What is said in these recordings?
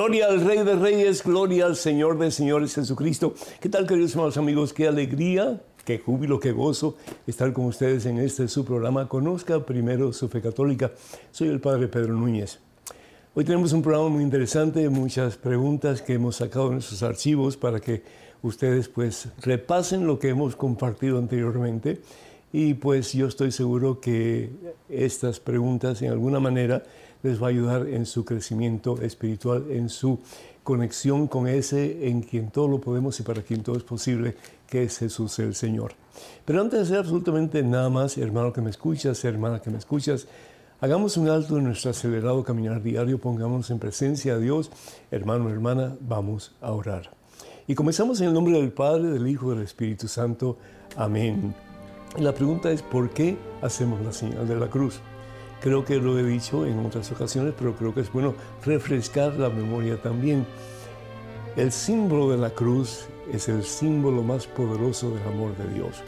Gloria al Rey de Reyes, gloria al Señor de Señores Jesucristo. ¿Qué tal, queridos hermanos amigos? Qué alegría, qué júbilo, qué gozo estar con ustedes en este su programa. Conozca primero su fe católica. Soy el Padre Pedro Núñez. Hoy tenemos un programa muy interesante, muchas preguntas que hemos sacado de nuestros archivos para que ustedes pues repasen lo que hemos compartido anteriormente y pues yo estoy seguro que estas preguntas en alguna manera les va a ayudar en su crecimiento espiritual, en su conexión con ese en quien todo lo podemos y para quien todo es posible, que es Jesús el Señor. Pero antes de hacer absolutamente nada más, hermano que me escuchas, hermana que me escuchas, hagamos un alto en nuestro acelerado caminar diario, pongamos en presencia a Dios, hermano, hermana, vamos a orar. Y comenzamos en el nombre del Padre, del Hijo del Espíritu Santo. Amén. La pregunta es, ¿por qué hacemos la señal de la cruz? Creo que lo he dicho en otras ocasiones, pero creo que es bueno refrescar la memoria también. El símbolo de la cruz es el símbolo más poderoso del amor de Dios.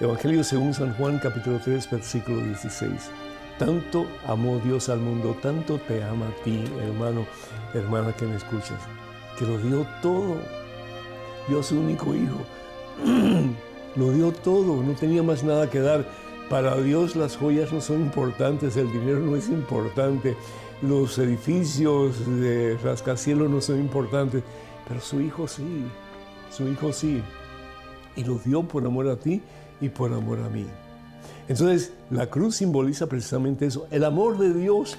Evangelio según San Juan capítulo 3 versículo 16. Tanto amó Dios al mundo, tanto te ama a ti, hermano, hermana que me escuchas, que lo dio todo. Dio a su único hijo. lo dio todo, no tenía más nada que dar para Dios las joyas no son importantes, el dinero no es importante, los edificios de rascacielos no son importantes, pero su hijo sí, su hijo sí. Y lo dio por amor a ti y por amor a mí. Entonces, la cruz simboliza precisamente eso, el amor de Dios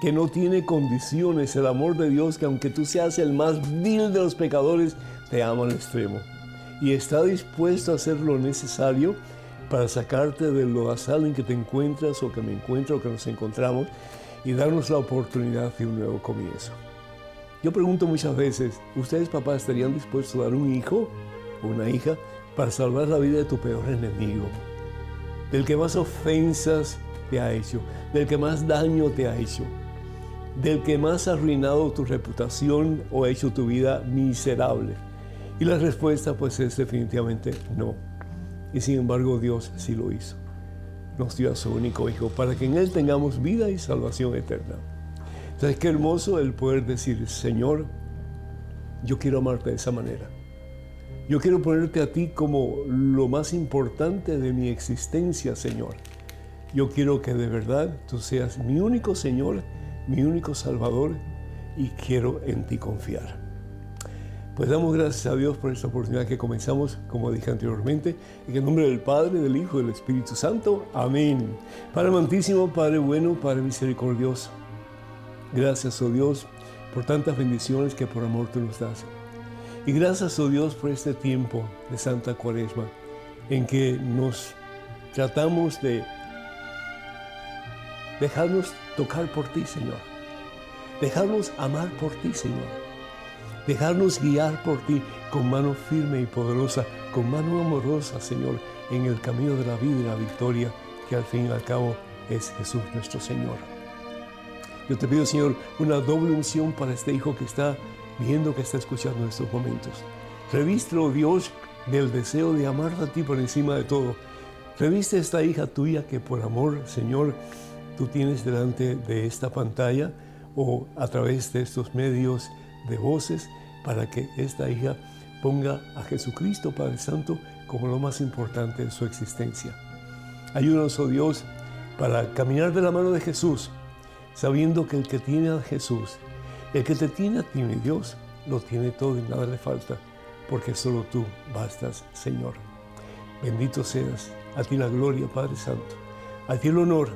que no tiene condiciones, el amor de Dios que aunque tú seas el más vil de los pecadores, te ama al extremo. Y está dispuesto a hacer lo necesario para sacarte de lo asal en que te encuentras o que me encuentro o que nos encontramos y darnos la oportunidad de un nuevo comienzo. Yo pregunto muchas veces, ¿ustedes papás estarían dispuestos a dar un hijo o una hija para salvar la vida de tu peor enemigo? Del que más ofensas te ha hecho, del que más daño te ha hecho, del que más ha arruinado tu reputación o ha hecho tu vida miserable. Y la respuesta pues es definitivamente no. Y sin embargo Dios sí lo hizo. Nos dio a su único Hijo para que en Él tengamos vida y salvación eterna. Entonces qué hermoso el poder decir, Señor, yo quiero amarte de esa manera. Yo quiero ponerte a ti como lo más importante de mi existencia, Señor. Yo quiero que de verdad tú seas mi único Señor, mi único Salvador y quiero en ti confiar. Pues damos gracias a Dios por esta oportunidad que comenzamos, como dije anteriormente, en el nombre del Padre, del Hijo y del Espíritu Santo. Amén. Padre amantísimo, Padre bueno, Padre misericordioso. Gracias, oh Dios, por tantas bendiciones que por amor tú nos das. Y gracias, oh Dios, por este tiempo de Santa Cuaresma, en que nos tratamos de dejarnos tocar por ti, Señor. Dejarnos amar por ti, Señor dejarnos guiar por ti con mano firme y poderosa, con mano amorosa, Señor, en el camino de la vida y la victoria, que al fin y al cabo es Jesús nuestro Señor. Yo te pido, Señor, una doble unción para este hijo que está viendo, que está escuchando en estos momentos. Reviste, oh Dios, del deseo de amarte a ti por encima de todo. Reviste esta hija tuya que por amor, Señor, tú tienes delante de esta pantalla o a través de estos medios de voces para que esta hija ponga a Jesucristo Padre Santo como lo más importante en su existencia. Ayúdanos, oh Dios, para caminar de la mano de Jesús, sabiendo que el que tiene a Jesús, el que te tiene a ti, mi Dios, lo tiene todo y nada le falta, porque solo tú bastas, Señor. Bendito seas, a ti la gloria, Padre Santo, a ti el honor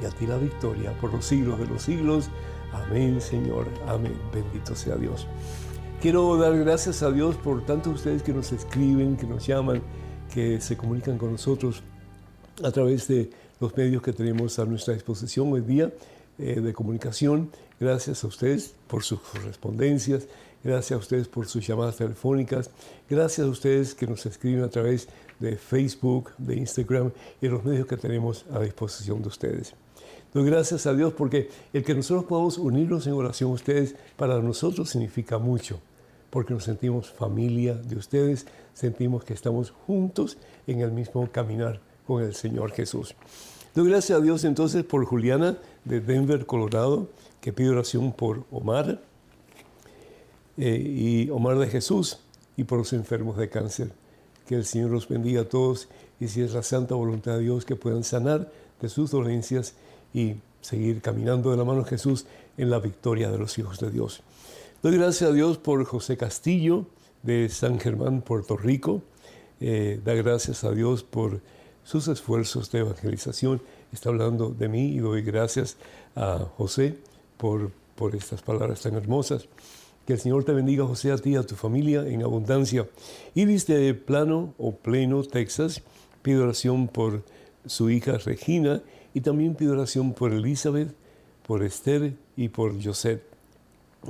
y a ti la victoria por los siglos de los siglos. Amén, Señor. Amén. Bendito sea Dios. Quiero dar gracias a Dios por tantos ustedes que nos escriben, que nos llaman, que se comunican con nosotros a través de los medios que tenemos a nuestra disposición hoy día. eh, de comunicación. Gracias a ustedes por sus correspondencias. Gracias a ustedes por sus llamadas telefónicas. Gracias a ustedes que nos escriben a través de Facebook, de Instagram y los medios que tenemos a disposición de ustedes. Doy gracias a Dios porque el que nosotros podamos unirnos en oración a ustedes, para nosotros significa mucho, porque nos sentimos familia de ustedes, sentimos que estamos juntos en el mismo caminar con el Señor Jesús. Doy gracias a Dios entonces por Juliana de Denver, Colorado, que pide oración por Omar eh, y Omar de Jesús y por los enfermos de cáncer. Que el Señor los bendiga a todos y si es la santa voluntad de Dios que puedan sanar de sus dolencias y seguir caminando de la mano de Jesús en la victoria de los hijos de Dios. Doy gracias a Dios por José Castillo de San Germán, Puerto Rico. Eh, da gracias a Dios por sus esfuerzos de evangelización. Está hablando de mí y doy gracias a José por, por estas palabras tan hermosas. Que el Señor te bendiga, José, a ti y a tu familia en abundancia. Iris de Plano o Pleno, Texas, pido oración por su hija Regina y también pido oración por Elizabeth, por Esther y por Joseph.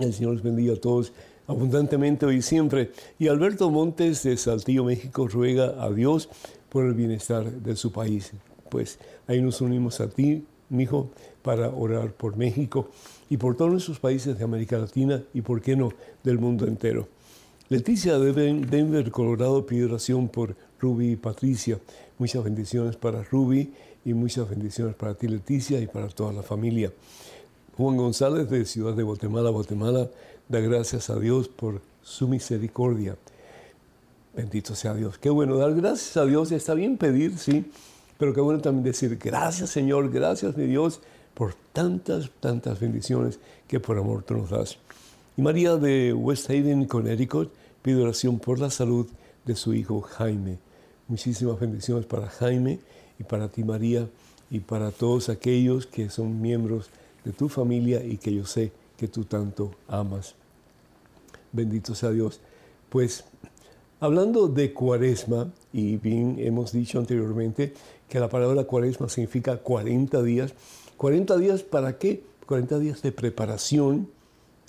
El Señor les bendiga a todos abundantemente hoy y siempre. Y Alberto Montes de Saltillo, México, ruega a Dios por el bienestar de su país. Pues ahí nos unimos a ti, mi hijo, para orar por México y por todos nuestros países de América Latina y, por qué no, del mundo entero. Leticia de Denver, Colorado, pide oración por Ruby y Patricia. Muchas bendiciones para Ruby y muchas bendiciones para ti, Leticia, y para toda la familia. Juan González de Ciudad de Guatemala, Guatemala, da gracias a Dios por su misericordia. Bendito sea Dios. Qué bueno dar gracias a Dios. Está bien pedir, sí, pero qué bueno también decir gracias Señor, gracias mi Dios por tantas, tantas bendiciones que por amor tú nos das. Y María de West Haven, Connecticut, pide oración por la salud de su hijo Jaime. Muchísimas bendiciones para Jaime y para ti María y para todos aquellos que son miembros tu familia y que yo sé que tú tanto amas. Bendito sea Dios. Pues hablando de cuaresma, y bien hemos dicho anteriormente que la palabra cuaresma significa 40 días. ¿40 días para qué? 40 días de preparación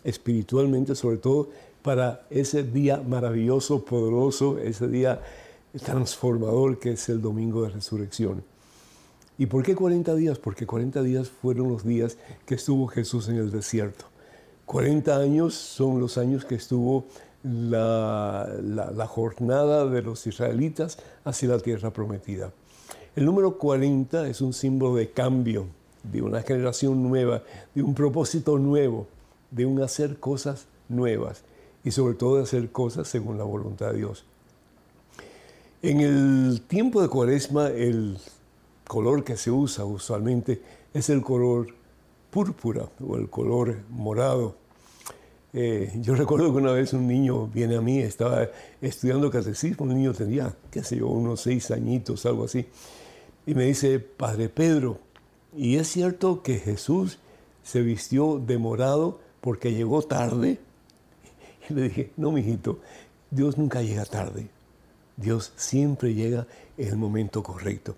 espiritualmente, sobre todo para ese día maravilloso, poderoso, ese día transformador que es el domingo de resurrección. ¿Y por qué 40 días? Porque 40 días fueron los días que estuvo Jesús en el desierto. 40 años son los años que estuvo la, la, jornada de los israelitas hacia la tierra prometida. El número 40 es un símbolo de cambio, de una generación nueva, de un propósito nuevo, de un hacer cosas nuevas y sobre todo de hacer cosas según la voluntad de Dios. En el tiempo de cuaresma, el color que se usa usualmente es el color púrpura o el color morado. Eh, yo recuerdo que una vez un niño viene a mí, estaba estudiando catecismo, un niño tenía, qué sé yo, unos seis añitos, algo así, y me dice, Padre Pedro, ¿y es cierto que Jesús se vistió de morado porque llegó tarde? Y le dije, no, mijito, Dios nunca llega tarde. Dios siempre llega en el momento correcto.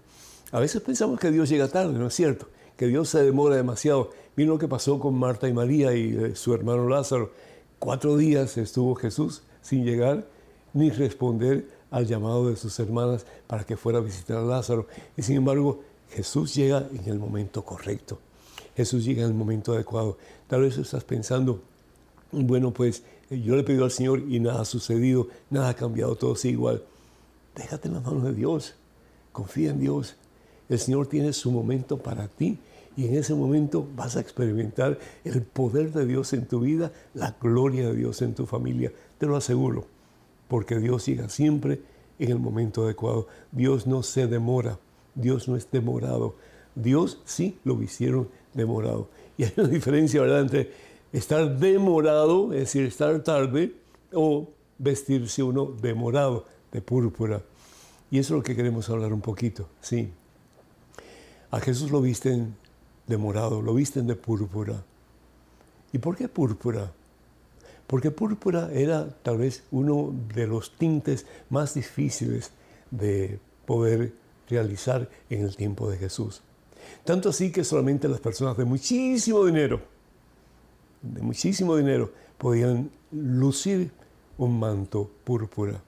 A veces pensamos que Dios llega tarde, no es cierto, que Dios se demora demasiado. Miren lo que pasó con Marta y María y eh, su hermano Lázaro. Cuatro días estuvo Jesús sin llegar ni responder al llamado de sus hermanas para que fuera a visitar a Lázaro. Y sin embargo, Jesús llega en el momento correcto. Jesús llega en el momento adecuado. Tal vez estás pensando, bueno, pues eh, yo le pido al Señor y nada ha sucedido, nada ha cambiado, todo sigue igual. Déjate en las manos de Dios. Confía en Dios. El Señor tiene su momento para ti y en ese momento vas a experimentar el poder de Dios en tu vida, la gloria de Dios en tu familia. Te lo aseguro, porque Dios llega siempre en el momento adecuado. Dios no se demora, Dios no es demorado. Dios sí lo hicieron demorado. Y hay una diferencia, ¿verdad?, entre estar demorado, es decir, estar tarde, o vestirse uno demorado de púrpura. Y eso es lo que queremos hablar un poquito, sí. A Jesús lo visten de morado, lo visten de púrpura. ¿Y por qué púrpura? Porque púrpura era tal vez uno de los tintes más difíciles de poder realizar en el tiempo de Jesús. Tanto así que solamente las personas de muchísimo dinero, de muchísimo dinero, podían lucir un manto púrpura.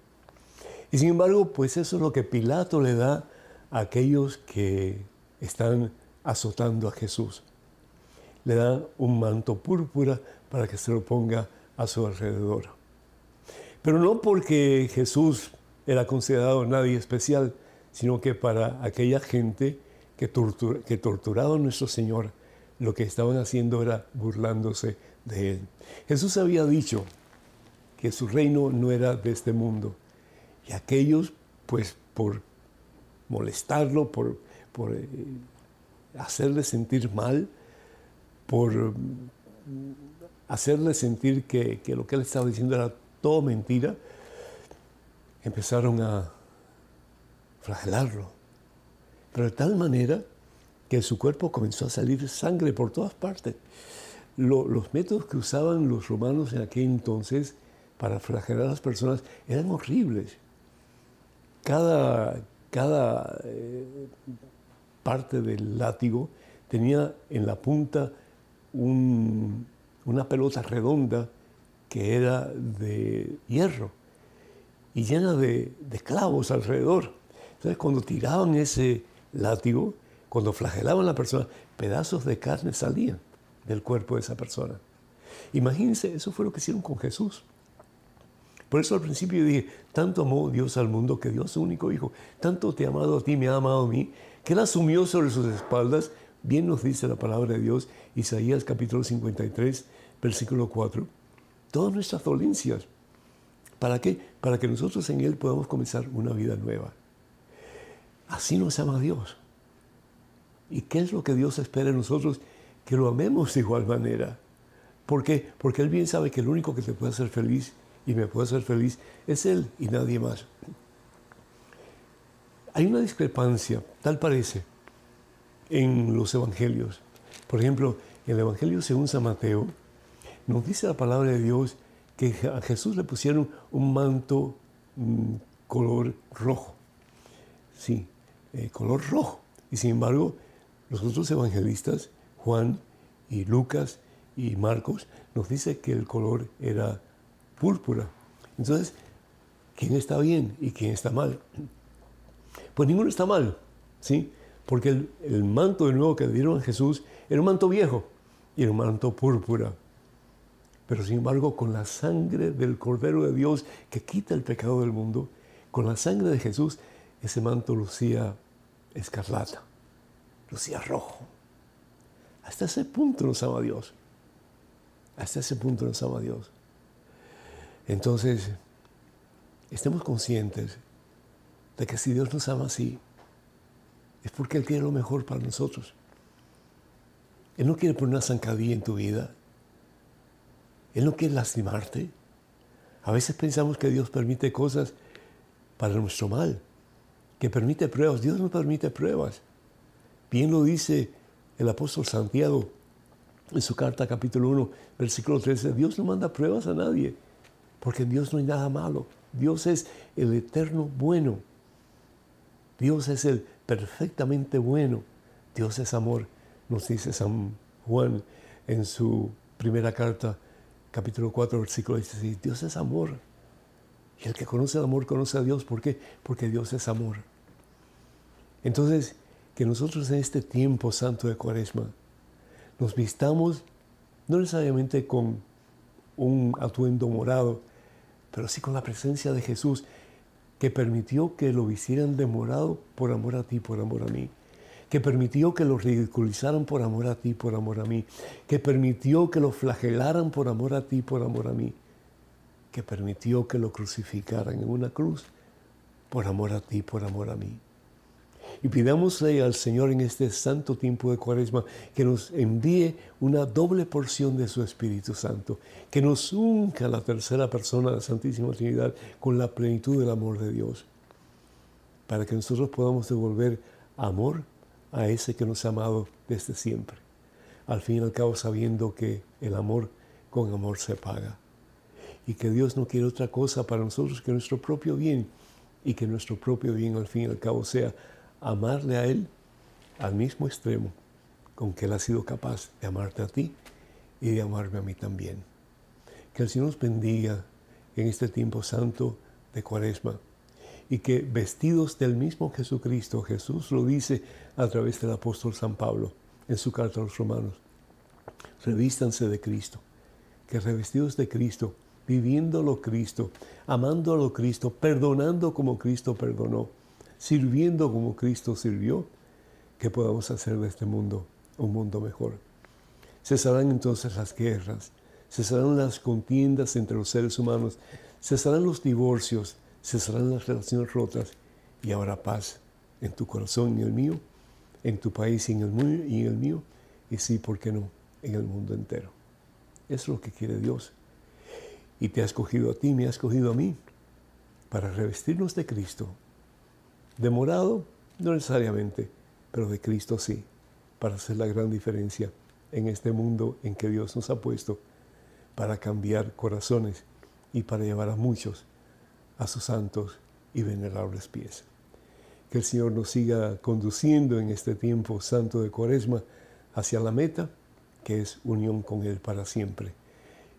Y sin embargo, pues eso es lo que Pilato le da a aquellos que están azotando a Jesús. Le da un manto púrpura para que se lo ponga a su alrededor. Pero no porque Jesús era considerado nadie especial, sino que para aquella gente que, que torturaba a nuestro Señor, lo que estaban haciendo era burlándose de Él. Jesús había dicho que su reino no era de este mundo. Y aquellos, pues por molestarlo, por, por eh, hacerle sentir mal, por mm, hacerle sentir que, que lo que él estaba diciendo era todo mentira, empezaron a flagelarlo. Pero de tal manera que su cuerpo comenzó a salir sangre por todas partes. los métodos que usaban los romanos en aquel entonces para flagelar a las personas eran horribles. Cada, cada eh, parte del látigo tenía en la punta una pelota redonda que era de hierro y llena de, clavos alrededor. Entonces cuando tiraban ese látigo, cuando flagelaban a la persona, pedazos de carne salían del cuerpo de esa persona. Imagínense, eso fue lo que hicieron con Jesús. Por eso al principio dije, tanto amó Dios al mundo que Dios su único Hijo, tanto te ha amado a ti, me ha amado a mí, que Él asumió sobre sus espaldas, bien nos dice la palabra de Dios, Isaías capítulo 53, versículo 4, todas nuestras dolencias. ¿Para qué? Para que nosotros en Él podamos comenzar una vida nueva. Así nos ama Dios. ¿Y qué es lo que Dios espera de nosotros? Que lo amemos de igual manera. ¿Por qué? Porque Él bien sabe que el único que te puede hacer feliz y me puede hacer feliz es Él y nadie más. Hay una discrepancia, tal parece, en los evangelios. Por ejemplo, en el Evangelio según San Mateo, nos dice la palabra de Dios que a Jesús le pusieron un manto mm, color rojo. Sí, eh, color rojo. Y sin embargo, los otros evangelistas, Juan y Lucas y Marcos, nos dice que el color era púrpura. Entonces, ¿quién está bien y quién está mal? Pues ninguno está mal, ¿sí? Porque el, el manto de nuevo que le dieron a Jesús era un manto viejo y era un manto púrpura. Pero sin embargo, con la sangre del Cordero de Dios que quita el pecado del mundo, con la sangre de Jesús, ese manto lucía escarlata, lucía rojo. Hasta ese punto nos ama Dios. Hasta ese punto nos ama Dios. Entonces, estemos conscientes de que si Dios nos ama así, es porque Él quiere lo mejor para nosotros. Él no quiere poner una zancadilla en tu vida. Él no quiere lastimarte. A veces pensamos que Dios permite cosas para nuestro mal, que permite pruebas. Dios no permite pruebas. Bien lo dice el apóstol Santiago en su carta capítulo 1, versículo 13. Dios no manda pruebas a nadie, porque en Dios no hay nada malo. Dios es el eterno bueno. Dios es el perfectamente bueno. Dios es amor, nos dice San Juan en su primera carta, capítulo 4, versículo 16. Dios es amor. Y el que conoce el amor conoce a Dios. ¿Por qué? Porque Dios es amor. Entonces, que nosotros en este tiempo santo de Cuaresma nos vistamos no necesariamente con un atuendo morado, pero sí con la presencia de Jesús, que permitió que lo hicieran de morado por amor a ti, por amor a mí, que permitió que lo ridiculizaran por amor a ti, por amor a mí, que permitió que lo flagelaran por amor a ti, por amor a mí, que permitió que lo crucificaran en una cruz por amor a ti, por amor a mí. Y pidámosle al Señor en este santo tiempo de Cuaresma que nos envíe una doble porción de su Espíritu Santo, que nos unca la tercera persona de la Santísima Trinidad con la plenitud del amor de Dios, para que nosotros podamos devolver amor a ese que nos ha amado desde siempre. Al fin y al cabo sabiendo que el amor con amor se paga y que Dios no quiere otra cosa para nosotros que nuestro propio bien y que nuestro propio bien al fin y al cabo sea amarle a Él al mismo extremo con que Él ha sido capaz de amarte a ti y de amarme a mí también. Que el Señor nos bendiga en este tiempo santo de Cuaresma y que vestidos del mismo Jesucristo, Jesús lo dice a través del apóstol San Pablo en su carta a los romanos, revístanse de Cristo, que revestidos de Cristo, viviéndolo Cristo, amándolo Cristo, perdonando como Cristo perdonó, sirviendo como Cristo sirvió, que podamos hacer de este mundo un mundo mejor. Cesarán entonces las guerras, cesarán las contiendas entre los seres humanos, cesarán los divorcios, cesarán las relaciones rotas y habrá paz en tu corazón y en el mío, en tu país y en el mío, y en el mío, y sí, ¿por qué no?, en el mundo entero. Es lo que quiere Dios. Y te ha escogido a ti, me ha escogido a mí, para revestirnos de Cristo. Demorado, no necesariamente, pero de Cristo sí para hacer la gran diferencia en este mundo en que Dios nos ha puesto para cambiar corazones y para llevar a muchos a sus santos y venerables pies. Que el Señor nos siga conduciendo en este tiempo santo de Cuaresma hacia la meta, que es unión con Él para siempre.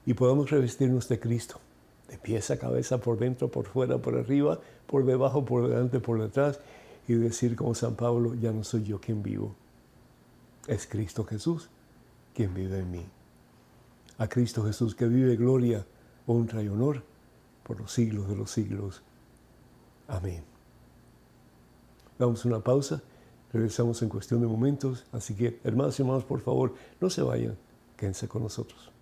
Y podamos revestirnos de Cristo, de pies a cabeza, por dentro, por fuera, por arriba, por debajo, por delante, por detrás, y decir como San Pablo, ya no soy yo quien vivo, es Cristo Jesús quien vive en mí. A Cristo Jesús que vive gloria, honra y honor por los siglos de los siglos. Amén. Damos una pausa, regresamos en cuestión de momentos, así que hermanos y hermanos, por favor, no se vayan, quédense con nosotros.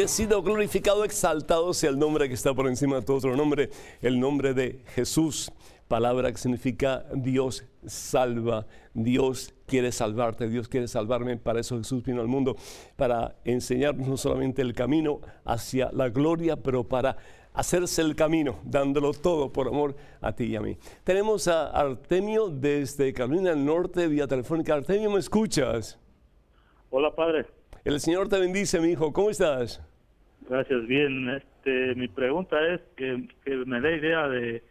Bendecido, glorificado, exaltado sea el nombre que está por encima de todo otro nombre, el nombre de Jesús, palabra que significa Dios salva, Dios quiere salvarte, Dios quiere salvarme, para eso Jesús vino al mundo, para enseñarnos no solamente el camino hacia la gloria, pero para hacerse el camino, dándolo todo por amor a ti y a mí. Tenemos a Artemio desde Carolina del Norte, vía telefónica. Artemio, ¿me escuchas? Hola, padre. El Señor te bendice, mi hijo. ¿Cómo estás? Gracias, bien. Este, mi pregunta es que, me dé idea de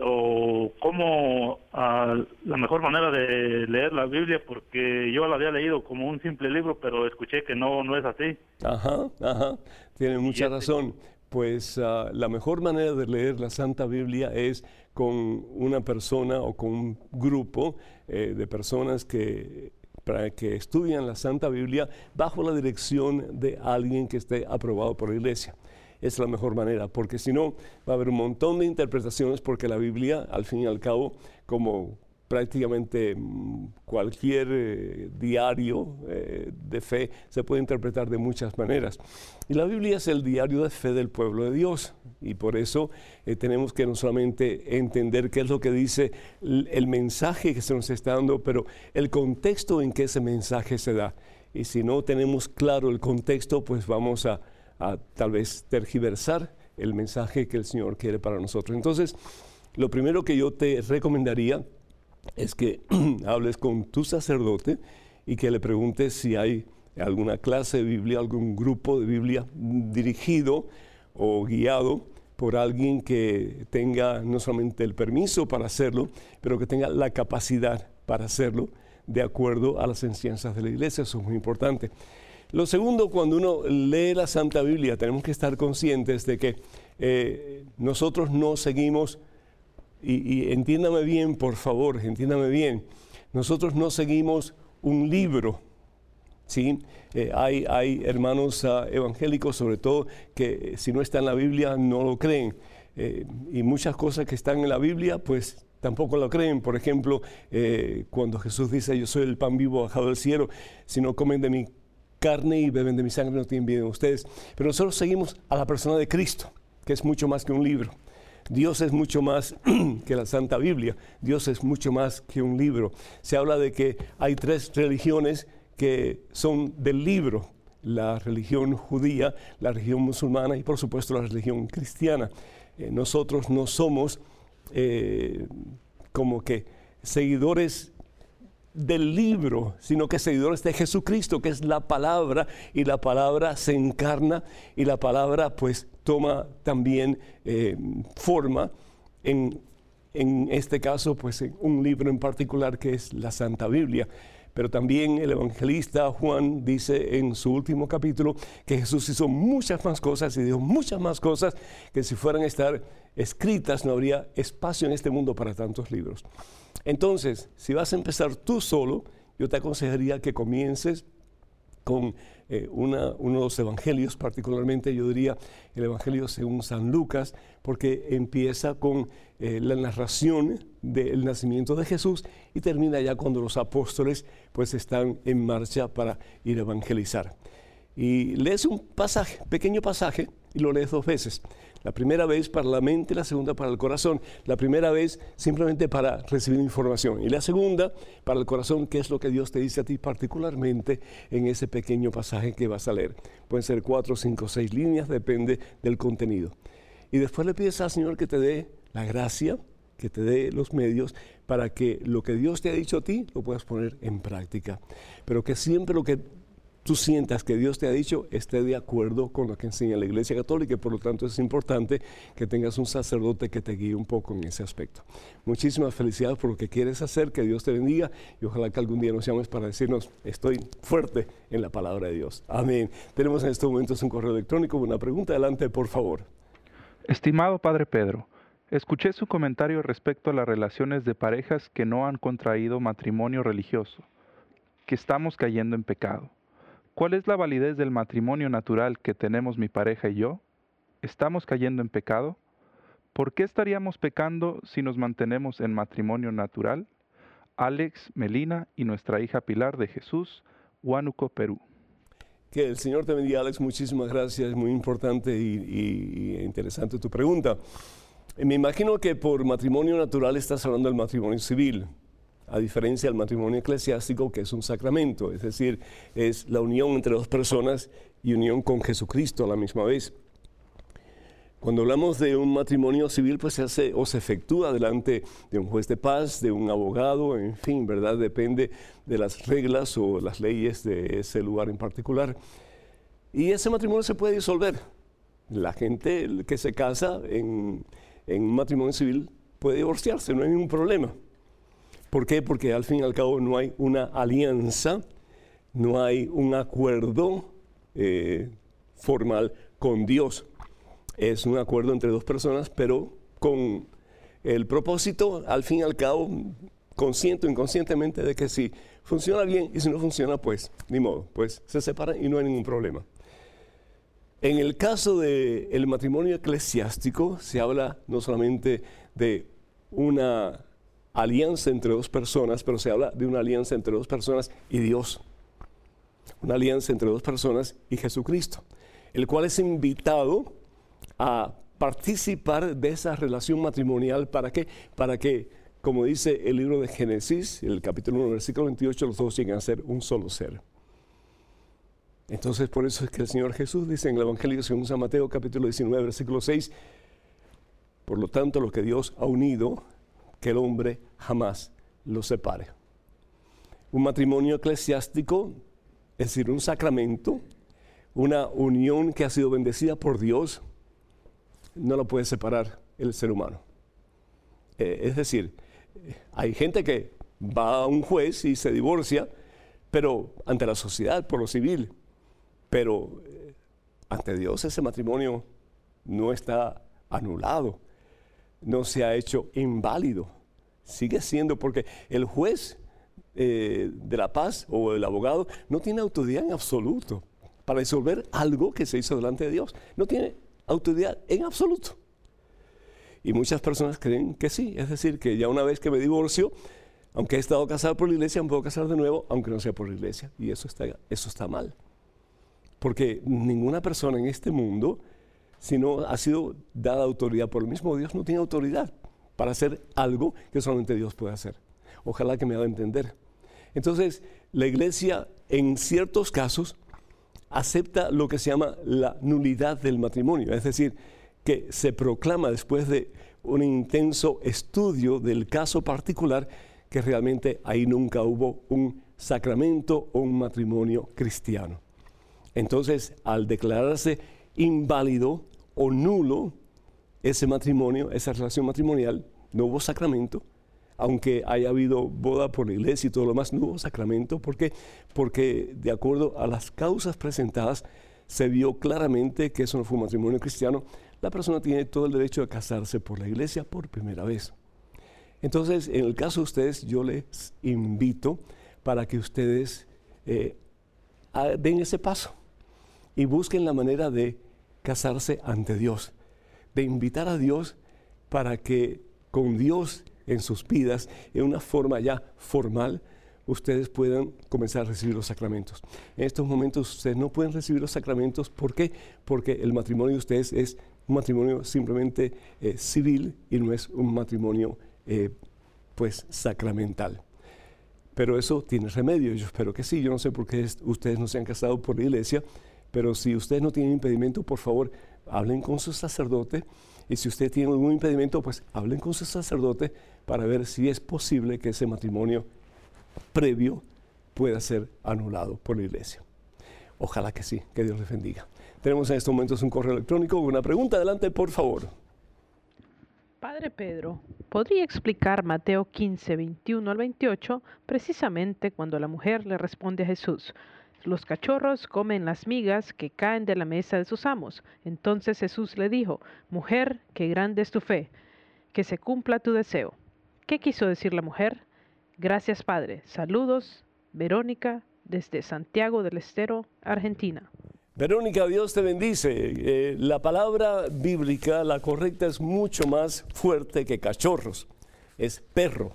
o cómo la mejor manera de leer la Biblia, porque yo la había leído como un simple libro, pero escuché que no, no es así. Ajá, ajá, tiene mucha este razón. Pues ah, la mejor manera de leer la Santa Biblia es con una persona o con un grupo eh, de personas que para que estudien la Santa Biblia bajo la dirección de alguien que esté aprobado por la iglesia. Es la mejor manera, porque si no, va a haber un montón de interpretaciones, porque la Biblia, al fin y al cabo, como prácticamente mm, cualquier eh, diario eh, de fe se puede interpretar de muchas maneras. Y la Biblia es el diario de fe del pueblo de Dios. Y por eso eh, tenemos que no solamente entender qué es lo que dice el mensaje que se nos está dando, pero el contexto en que ese mensaje se da. Y si no tenemos claro el contexto, pues vamos a, a tal vez tergiversar el mensaje que el Señor quiere para nosotros. Entonces, lo primero que yo te recomendaría es que hables con tu sacerdote y que le preguntes si hay alguna clase de Biblia, algún grupo de Biblia dirigido o guiado por alguien que tenga no solamente el permiso para hacerlo, pero que tenga la capacidad para hacerlo de acuerdo a las enseñanzas de la iglesia. Eso es muy importante. Lo segundo, cuando uno lee la Santa Biblia, tenemos que estar conscientes de que eh, nosotros no seguimos y, entiéndame bien, por favor, entiéndame bien, nosotros no seguimos un libro, ¿sí? Eh, hay, hay, hermanos ah, evangélicos, sobre todo, que si no está en la Biblia no lo creen. Eh, y muchas cosas que están en la Biblia, pues tampoco lo creen. Por ejemplo, eh, cuando Jesús dice, yo soy el pan vivo bajado del cielo, si no comen de mi carne y beben de mi sangre, no tienen bien ustedes. Pero nosotros seguimos a la persona de Cristo, que es mucho más que un libro. Dios es mucho más que la Santa Biblia, Dios es mucho más que un libro. Se habla de que hay tres religiones que son del libro, la religión judía, la religión musulmana y por supuesto la religión cristiana. Eh, nosotros no somos eh, como que seguidores del libro, sino que seguidores de Jesucristo, que es la palabra, y la palabra se encarna y la palabra pues toma también eh, forma en, en, este caso pues un libro en particular que es la Santa Biblia. Pero también el evangelista Juan dice en su último capítulo que Jesús hizo muchas más cosas y dijo muchas más cosas que si fueran estar escritas no habría espacio en este mundo para tantos libros. Entonces, si vas a empezar tú solo, yo te aconsejaría que comiences con eh, uno de los evangelios, particularmente yo diría el evangelio según San Lucas, porque empieza con eh, la narración del nacimiento de Jesús y termina ya cuando los apóstoles pues están en marcha para ir a evangelizar. Y lees un pasaje, pequeño pasaje, y lo lees dos veces. La primera vez para la mente, la segunda para el corazón. La primera vez simplemente para recibir información y la segunda para el corazón, que es lo que Dios te dice a ti particularmente en ese pequeño pasaje que vas a leer. Pueden ser cuatro, cinco, seis líneas, depende del contenido. Y después le pides al Señor que te dé la gracia, que te dé los medios para que lo que Dios te ha dicho a ti lo puedas poner en práctica. Pero que siempre lo que tú sientas que Dios te ha dicho esté de acuerdo con lo que enseña la Iglesia Católica y por lo tanto es importante que tengas un sacerdote que te guíe un poco en ese aspecto. Muchísimas felicidades por lo que quieres hacer, que Dios te bendiga y ojalá que algún día nos llames para decirnos estoy fuerte en la palabra de Dios. Amén. Tenemos en estos momentos un correo electrónico, una pregunta adelante por favor. Estimado Padre Pedro, escuché su comentario respecto a las relaciones de parejas que no han contraído matrimonio religioso, que estamos cayendo en pecado. ¿Cuál es la validez del matrimonio natural que tenemos mi pareja y yo? ¿Estamos cayendo en pecado? ¿Por qué estaríamos pecando si nos mantenemos en matrimonio natural? Alex, Melina y nuestra hija Pilar de Jesús, Huánuco, Perú. Que el Señor te bendiga, Alex. Muchísimas gracias. Muy importante y, y interesante tu pregunta. Me imagino que por matrimonio natural estás hablando del matrimonio civil a diferencia del matrimonio eclesiástico, que es un sacramento, es decir, es la unión entre dos personas y unión con Jesucristo a la misma vez. Cuando hablamos de un matrimonio civil, pues se hace o se efectúa delante de un juez de paz, de un abogado, en fin, ¿verdad? Depende de las reglas o las leyes de ese lugar en particular. Y ese matrimonio se puede disolver. La gente que se casa en, un matrimonio civil puede divorciarse, no hay ningún problema. ¿Por qué? Porque al fin y al cabo no hay una alianza, no hay un acuerdo eh, formal con Dios. Es un acuerdo entre dos personas, pero con el propósito, al fin y al cabo, consciente o inconscientemente de que si funciona bien y si no funciona, pues ni modo, pues se separan y no hay ningún problema. En el caso del matrimonio eclesiástico se habla no solamente de una alianza entre dos personas, pero se habla de una alianza entre dos personas y Dios. Una alianza entre dos personas y Jesucristo, el cual es invitado a participar de esa relación matrimonial. ¿Para qué? Para que, como dice el libro de Génesis, el capítulo 1, versículo 28, los dos lleguen a ser un solo ser. Entonces, por eso es que el Señor Jesús dice en el Evangelio según San Mateo, capítulo 19, versículo 6, por lo tanto, lo que Dios ha unido, que el hombre jamás lo separe. Un matrimonio eclesiástico, es decir, un sacramento, una unión que ha sido bendecida por Dios, no lo puede separar el ser humano. Eh, es decir, hay gente que va a un juez y se divorcia, pero ante la sociedad, por lo civil, pero eh, ante Dios ese matrimonio no está anulado no se ha hecho inválido. Sigue siendo porque el juez eh, de la paz o el abogado no tiene autoridad en absoluto para resolver algo que se hizo delante de Dios. No tiene autoridad en absoluto. Y muchas personas creen que sí, es decir, que ya una vez que me divorcio, aunque he estado casado por la iglesia, me puedo casar de nuevo, aunque no sea por la iglesia. Y eso está, eso está mal. Porque ninguna persona en este mundo sino ha sido dada autoridad por el mismo Dios, no tiene autoridad para hacer algo que solamente Dios puede hacer. Ojalá que me haga entender. Entonces, la iglesia en ciertos casos acepta lo que se llama la nulidad del matrimonio, es decir, que se proclama después de un intenso estudio del caso particular que realmente ahí nunca hubo un sacramento o un matrimonio cristiano. Entonces, al declararse inválido o nulo ese matrimonio, esa relación matrimonial, no hubo sacramento, aunque haya habido boda por la iglesia y todo lo más, no hubo sacramento. ¿Por qué? Porque de acuerdo a las causas presentadas, se vio claramente que eso no fue un matrimonio cristiano. La persona tiene todo el derecho de casarse por la iglesia por primera vez. Entonces, en el caso de ustedes, yo les invito para que ustedes eh, den ese paso y busquen la manera de casarse ante Dios, de invitar a Dios para que con Dios en sus vidas, en una forma ya formal, ustedes puedan comenzar a recibir los sacramentos. En estos momentos ustedes no pueden recibir los sacramentos. ¿Por qué? Porque el matrimonio de ustedes es un matrimonio simplemente eh, civil y no es un matrimonio eh, pues sacramental. Pero eso tiene remedio, yo espero que sí. Yo no sé por qué ustedes no se han casado por la iglesia, pero si ustedes no tienen impedimento, por favor, hablen con su sacerdote. Y si usted tiene algún impedimento, pues hablen con su sacerdote para ver si es posible que ese matrimonio previo pueda ser anulado por la iglesia. Ojalá que sí, que Dios les bendiga. Tenemos en estos momentos un correo electrónico una pregunta. Adelante, por favor. Padre Pedro, ¿podría explicar Mateo 15, 21 al 28, precisamente cuando la mujer le responde a Jesús? Los cachorros comen las migas que caen de la mesa de sus amos. Entonces Jesús le dijo, Mujer, qué grande es tu fe, que se cumpla tu deseo. ¿Qué quiso decir la mujer? Gracias, Padre. Saludos, Verónica, desde Santiago del Estero, Argentina. Verónica, Dios te bendice. Eh, la palabra bíblica, la correcta, es mucho más fuerte que cachorros. Es perro,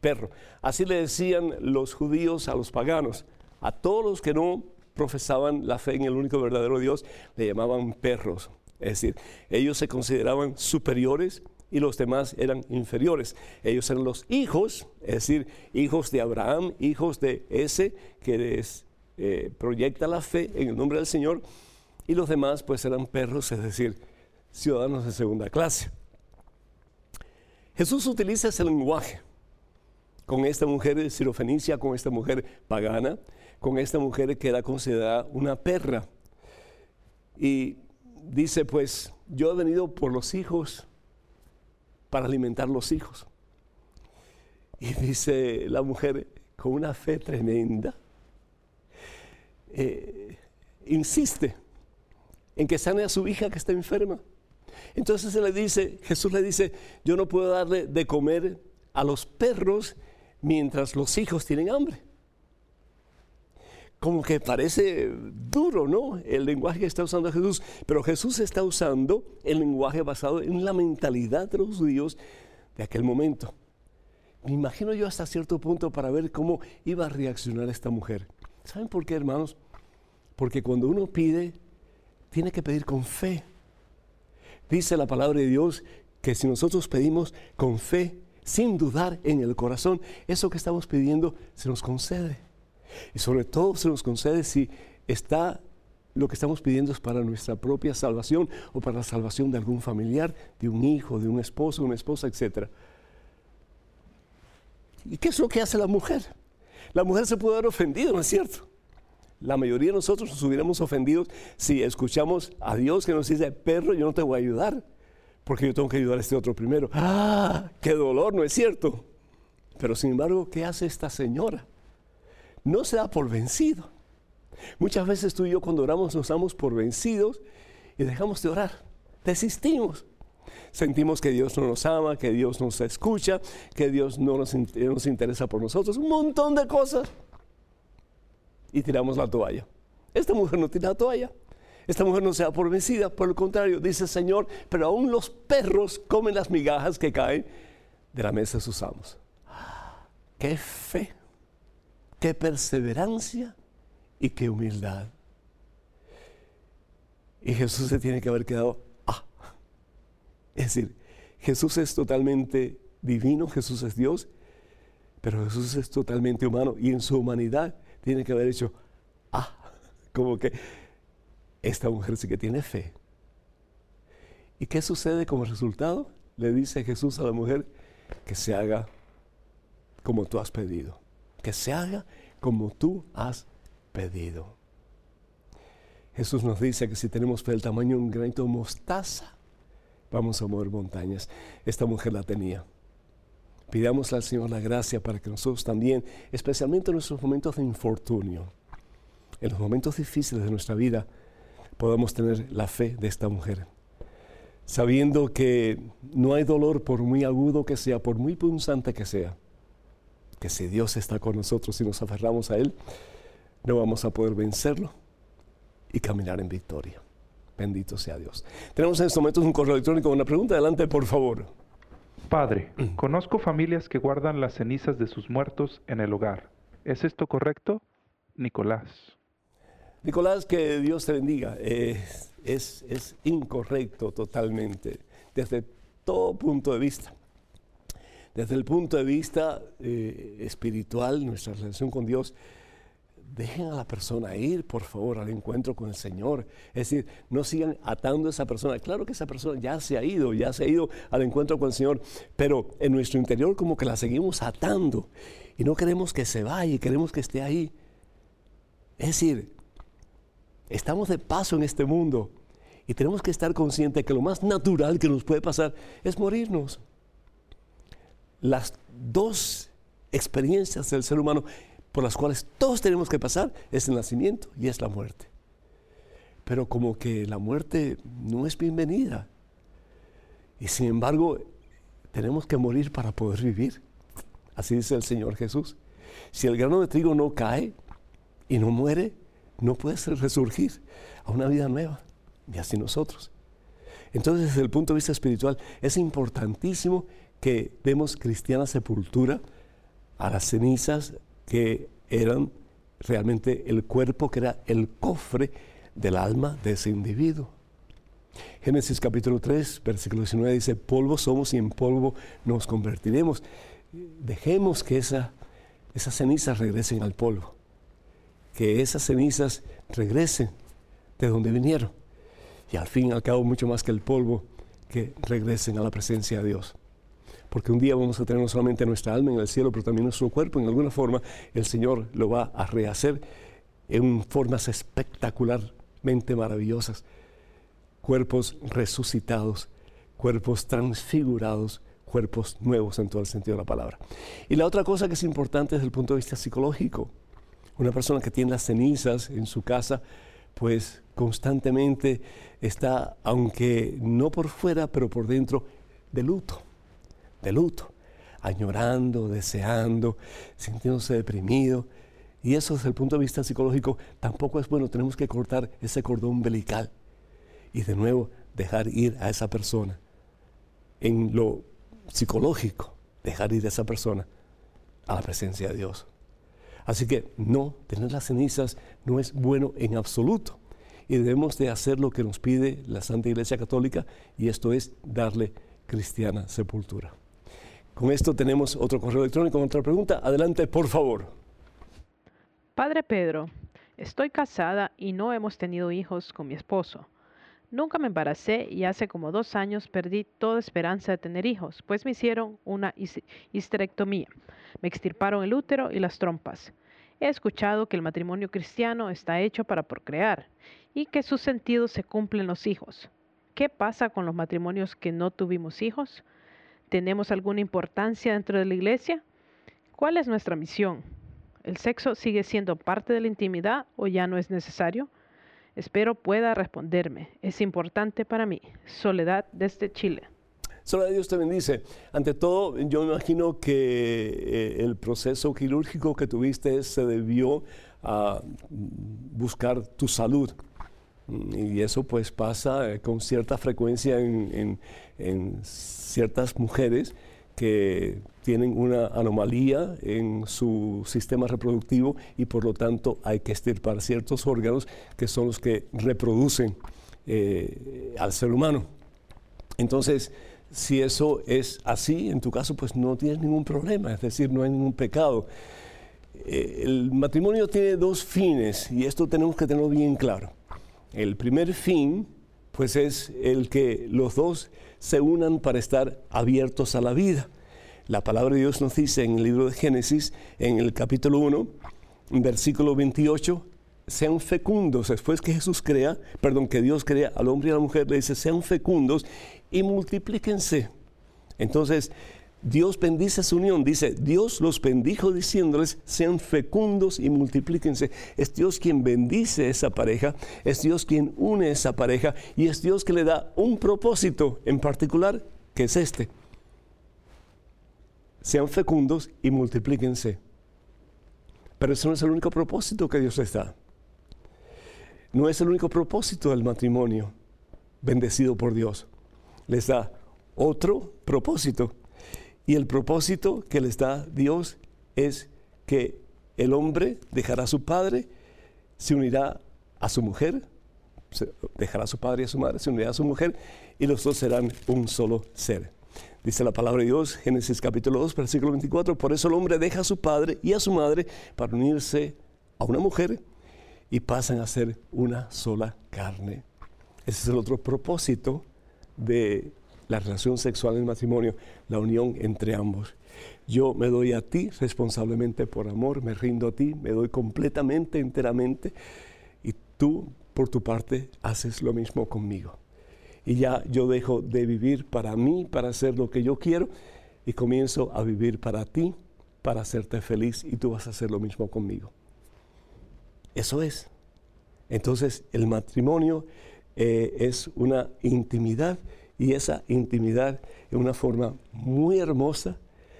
perro. Así le decían los judíos a los paganos. A todos los que no profesaban la fe en el único verdadero Dios, le llamaban perros. Es decir, ellos se consideraban superiores y los demás eran inferiores. Ellos eran los hijos, es decir, hijos de Abraham, hijos de ese que les eh, proyecta la fe en el nombre del Señor, y los demás pues eran perros, es decir, ciudadanos de segunda clase. Jesús utiliza ese lenguaje con esta mujer sirofenicia, con esta mujer pagana, con esta mujer que era considerada una perra. Y dice, pues, yo he venido por los hijos para alimentar los hijos. Y dice la mujer, con una fe tremenda, eh, insiste en que sane a su hija que está enferma. Entonces se le dice, Jesús le dice, yo no puedo darle de comer a los perros mientras los hijos tienen hambre. Como que parece duro, ¿no? El lenguaje que está usando Jesús, pero Jesús está usando el lenguaje basado en la mentalidad de los judíos de aquel momento. Me imagino yo hasta cierto punto para ver cómo iba a reaccionar esta mujer. ¿Saben por qué, hermanos? Porque cuando uno pide, tiene que pedir con fe. Dice la palabra de Dios que si nosotros pedimos con fe, sin dudar en el corazón, eso que estamos pidiendo se nos concede. Y sobre todo se nos concede si está lo que estamos pidiendo es para nuestra propia salvación o para la salvación de algún familiar, de un hijo, de un esposo, una esposa, etc. ¿Y qué es lo que hace la mujer? La mujer se puede haber ofendido, ¿no es cierto? La mayoría de nosotros nos hubiéramos ofendido si escuchamos a Dios que nos dice, perro, yo no te voy a ayudar, porque yo tengo que ayudar a este otro primero. ¡Ah! ¡Qué dolor! ¿No es cierto? Pero sin embargo, ¿qué hace esta señora? No se da por vencido. Muchas veces tú y yo cuando oramos nos damos por vencidos y dejamos de orar. Desistimos. Sentimos que Dios no nos ama, que Dios nos escucha, que Dios no nos, nos interesa por nosotros. Un montón de cosas y tiramos la toalla. Esta mujer no tira la toalla. Esta mujer no se da por vencida, por el contrario, dice Señor, pero aún los perros comen las migajas que caen de la mesa de sus amos. ¡Qué fe! ¡Qué perseverancia! Y qué humildad. Y Jesús se tiene que haber quedado, ah. Es decir, Jesús es totalmente divino, Jesús es Dios, pero Jesús es totalmente humano y en su humanidad tiene que haber hecho, ah, como que esta mujer sí que tiene fe. ¿Y qué sucede como resultado? Le dice Jesús a la mujer que se haga como tú has pedido, que se haga como tú has pedido. Jesús nos dice que si tenemos fe del tamaño de un granito de mostaza, vamos a mover montañas. Esta mujer la tenía. Pidamos al Señor la gracia para que nosotros también, especialmente en nuestros momentos de infortunio, en los momentos difíciles de nuestra vida, podamos tener la fe de esta mujer. Sabiendo que no hay dolor por muy agudo que sea, por muy punzante que sea, que si Dios está con nosotros y nos aferramos a Él, no vamos a poder vencerlo y caminar en victoria. Bendito sea Dios. Tenemos en estos momentos un correo electrónico con una pregunta. Adelante, por favor. Padre, conozco familias que guardan las cenizas de sus muertos en el hogar. ¿Es esto correcto? Nicolás. Nicolás, que Dios te bendiga. es, es, incorrecto totalmente, desde todo punto de vista. Desde el punto de vista eh, espiritual, nuestra relación con Dios dejen a la persona ir, por favor, al encuentro con el Señor. Es decir, no sigan atando a esa persona. Claro que esa persona ya se ha ido, ya se ha ido al encuentro con el Señor, pero en nuestro interior como que la seguimos atando y no queremos que se vaya, queremos que esté ahí. Es decir, estamos de paso en este mundo y tenemos que estar conscientes que lo más natural que nos puede pasar es morirnos. Las dos experiencias del ser humano por las cuales todos tenemos que pasar es el nacimiento y es la muerte. Pero como que la muerte no es bienvenida. Y sin embargo, tenemos que morir para poder vivir. Así dice el Señor Jesús. Si el grano de trigo no cae y no muere, no puede resurgir a una vida nueva. Y así nosotros. Entonces, desde el punto de vista espiritual, es importantísimo que demos cristiana sepultura a las cenizas que eran realmente el cuerpo, que era el cofre del alma de ese individuo. Génesis capítulo 3, versículo 19 dice, polvo somos y en polvo nos convertiremos. Dejemos que esa, esas cenizas regresen al polvo, que esas cenizas regresen de donde vinieron. Y al fin y al cabo, mucho más que el polvo, que regresen a la presencia de Dios porque un día vamos a tener no solamente nuestra alma en el cielo, pero también nuestro cuerpo. En alguna forma, el Señor lo va a rehacer en formas espectacularmente maravillosas. Cuerpos resucitados, cuerpos transfigurados, cuerpos nuevos en todo el sentido de la palabra. Y la otra cosa que es importante desde el punto de vista psicológico, una persona que tiene las cenizas en su casa, pues constantemente está, aunque no por fuera, pero por dentro, de luto de luto, añorando, deseando, sintiéndose deprimido. Y eso desde el punto de vista psicológico tampoco es bueno. Tenemos que cortar ese cordón umbilical y de nuevo dejar ir a esa persona. En lo psicológico, dejar ir a esa persona a la presencia de Dios. Así que no, tener las cenizas no es bueno en absoluto. Y debemos de hacer lo que nos pide la Santa Iglesia Católica y esto es darle cristiana sepultura. Con esto tenemos otro correo electrónico, otra pregunta. Adelante, por favor. Padre Pedro, estoy casada y no hemos tenido hijos con mi esposo. Nunca me embaracé y hace como dos años perdí toda esperanza de tener hijos, pues me hicieron una histerectomía. Me extirparon el útero y las trompas. He escuchado que el matrimonio cristiano está hecho para procrear y que sus sentidos se cumplen los hijos. ¿Qué pasa con los matrimonios que no tuvimos hijos? ¿Tenemos alguna importancia dentro de la iglesia? ¿Cuál es nuestra misión? ¿El sexo sigue siendo parte de la intimidad o ya no es necesario? Espero pueda responderme. Es importante para mí. Soledad desde Chile. Soledad, Dios te bendice. Ante todo, yo me imagino que eh, el proceso quirúrgico que tuviste se debió a buscar tu salud. Y eso pues pasa eh, con cierta frecuencia en, ciertas mujeres que tienen una anomalía en su sistema reproductivo y por lo tanto hay que estirpar ciertos órganos que son los que reproducen eh, al ser humano. Entonces, si eso es así, en tu caso, pues no tienes ningún problema, es decir, no hay ningún pecado. Eh, el matrimonio tiene dos fines y esto tenemos que tenerlo bien claro. El primer fin, pues es el que los dos se unan para estar abiertos a la vida. La palabra de Dios nos dice en el libro de Génesis, en el capítulo 1, versículo 28, sean fecundos. Después que Jesús crea, perdón, que Dios crea al hombre y a la mujer, le dice, sean fecundos y multiplíquense. Entonces, Dios bendice su unión. Dice, Dios los bendijo diciéndoles, sean fecundos y multiplíquense. Es Dios quien bendice esa pareja, es Dios quien une esa pareja y es Dios que le da un propósito en particular, que es este. Sean fecundos y multiplíquense. Pero ese no es el único propósito que Dios les da. No es el único propósito del matrimonio bendecido por Dios. Les da otro propósito y el propósito que les da Dios es que el hombre dejará a su padre, se unirá a su mujer, dejará a su padre y a su madre, se unirá a su mujer y los dos serán un solo ser. Dice la palabra de Dios, Génesis capítulo 2, versículo 24, por eso el hombre deja a su padre y a su madre para unirse a una mujer y pasan a ser una sola carne. Ese es el otro propósito de la relación sexual en el matrimonio, la unión entre ambos. Yo me doy a ti responsablemente por amor, me rindo a ti, me doy completamente, enteramente, y tú, por tu parte, haces lo mismo conmigo. Y ya yo dejo de vivir para mí, para hacer lo que yo quiero, y comienzo a vivir para ti, para hacerte feliz, y tú vas a hacer lo mismo conmigo. Eso es. Entonces, el matrimonio eh, es una intimidad y esa intimidad en una forma muy hermosa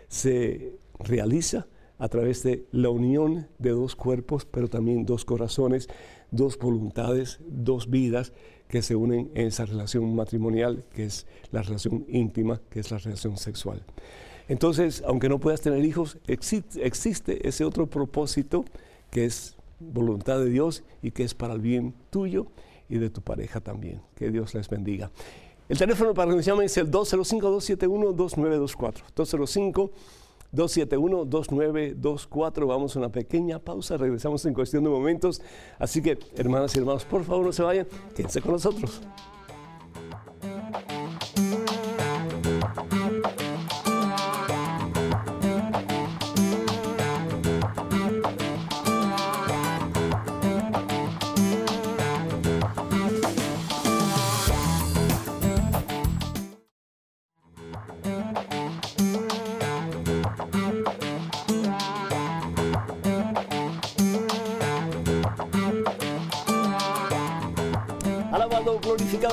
se realiza a través de la unión de dos cuerpos, pero también dos corazones, dos voluntades, dos vidas que se unen en esa relación matrimonial, que es la relación íntima, que es la relación sexual. Entonces, aunque no puedas tener hijos, existe ese otro propósito que es voluntad de Dios y que es para el bien tuyo y de tu pareja también. Que Dios les bendiga. El teléfono para que nos llamen es el 205-271-2924. 205-271-2924. Vamos a una pequeña pausa, regresamos en cuestión de momentos. Así que, hermanas y hermanos, por favor no se vayan, quédense con nosotros.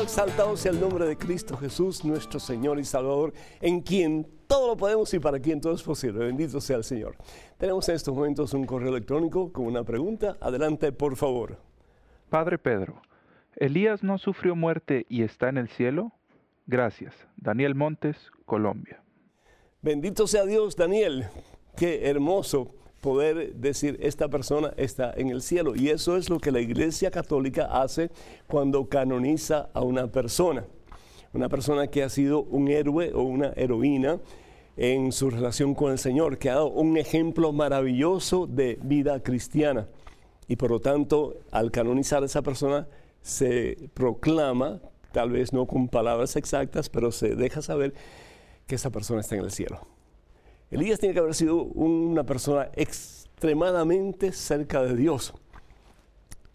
Exaltado sea el nombre de Cristo Jesús, nuestro Señor y Salvador, en quien todo lo podemos y para quien todo es posible. Bendito sea el Señor. Tenemos en estos momentos un correo electrónico con una pregunta. Adelante, por favor. Padre Pedro, ¿Elías no sufrió muerte y está en el cielo? Gracias. Daniel Montes, Colombia. Bendito sea Dios, Daniel. Qué hermoso poder decir, esta persona está en el cielo. Y eso es lo que la Iglesia Católica hace cuando canoniza a una persona. Una persona que ha sido un héroe o una heroína en su relación con el Señor, que ha dado un ejemplo maravilloso de vida cristiana. Y por lo tanto, al canonizar a esa persona, se proclama, tal vez no con palabras exactas, pero se deja saber que esa persona está en el cielo. Elías tiene que haber sido una persona extremadamente cerca de Dios.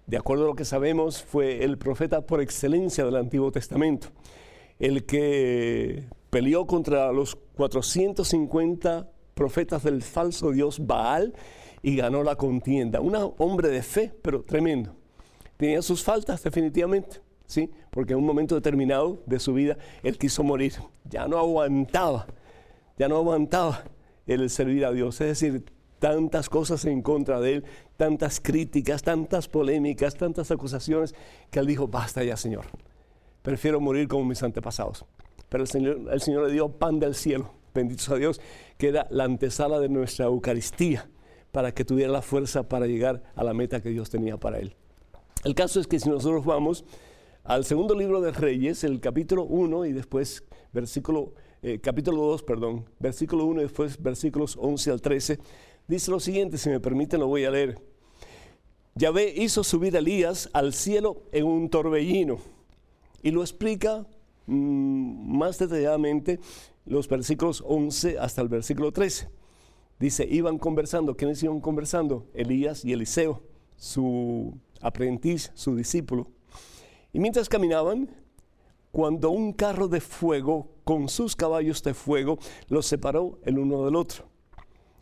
De acuerdo a lo que sabemos, fue el profeta por excelencia del Antiguo Testamento, el que peleó contra los 450 profetas del falso Dios Baal y ganó la contienda. Un hombre de fe, pero tremendo. Tenía sus faltas definitivamente, ¿sí? Porque en un momento determinado de su vida él quiso morir. Ya no aguantaba, ya no aguantaba el servir a Dios. Es decir, tantas cosas en contra de él, tantas críticas, tantas polémicas, tantas acusaciones, que él dijo, basta ya, Señor. Prefiero morir como mis antepasados. Pero el Señor, el Señor le dio pan del cielo, bendito sea Dios, que era la antesala de nuestra Eucaristía, para que tuviera la fuerza para llegar a la meta que Dios tenía para él. El caso es que si nosotros vamos al segundo libro de Reyes, el capítulo 1 y después versículo, eh, capítulo 2, perdón, versículo 1 y después versículos 11 al 13, dice lo siguiente, si me permiten lo voy a leer. Yahvé hizo subir a Elías al cielo en un torbellino y lo explica mm, más detalladamente los versículos 11 hasta el versículo 13. Dice, iban conversando, ¿quiénes iban conversando? Elías y Eliseo, su aprendiz, su discípulo. Y mientras caminaban, cuando un carro de fuego con sus caballos de fuego los separó el uno del otro.